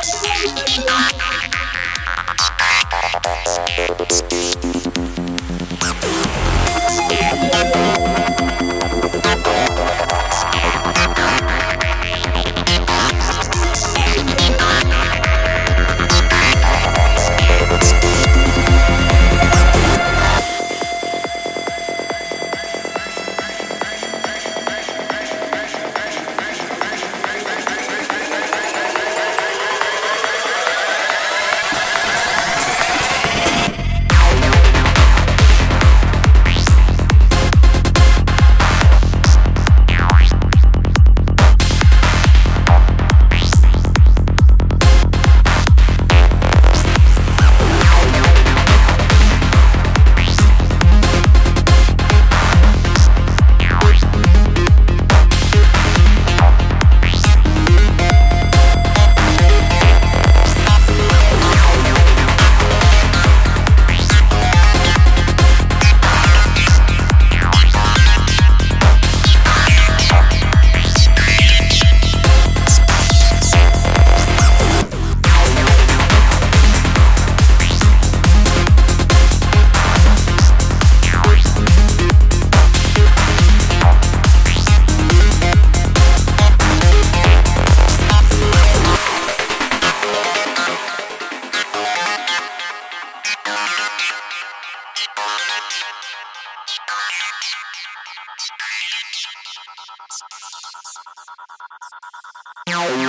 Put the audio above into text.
Ah. Bye.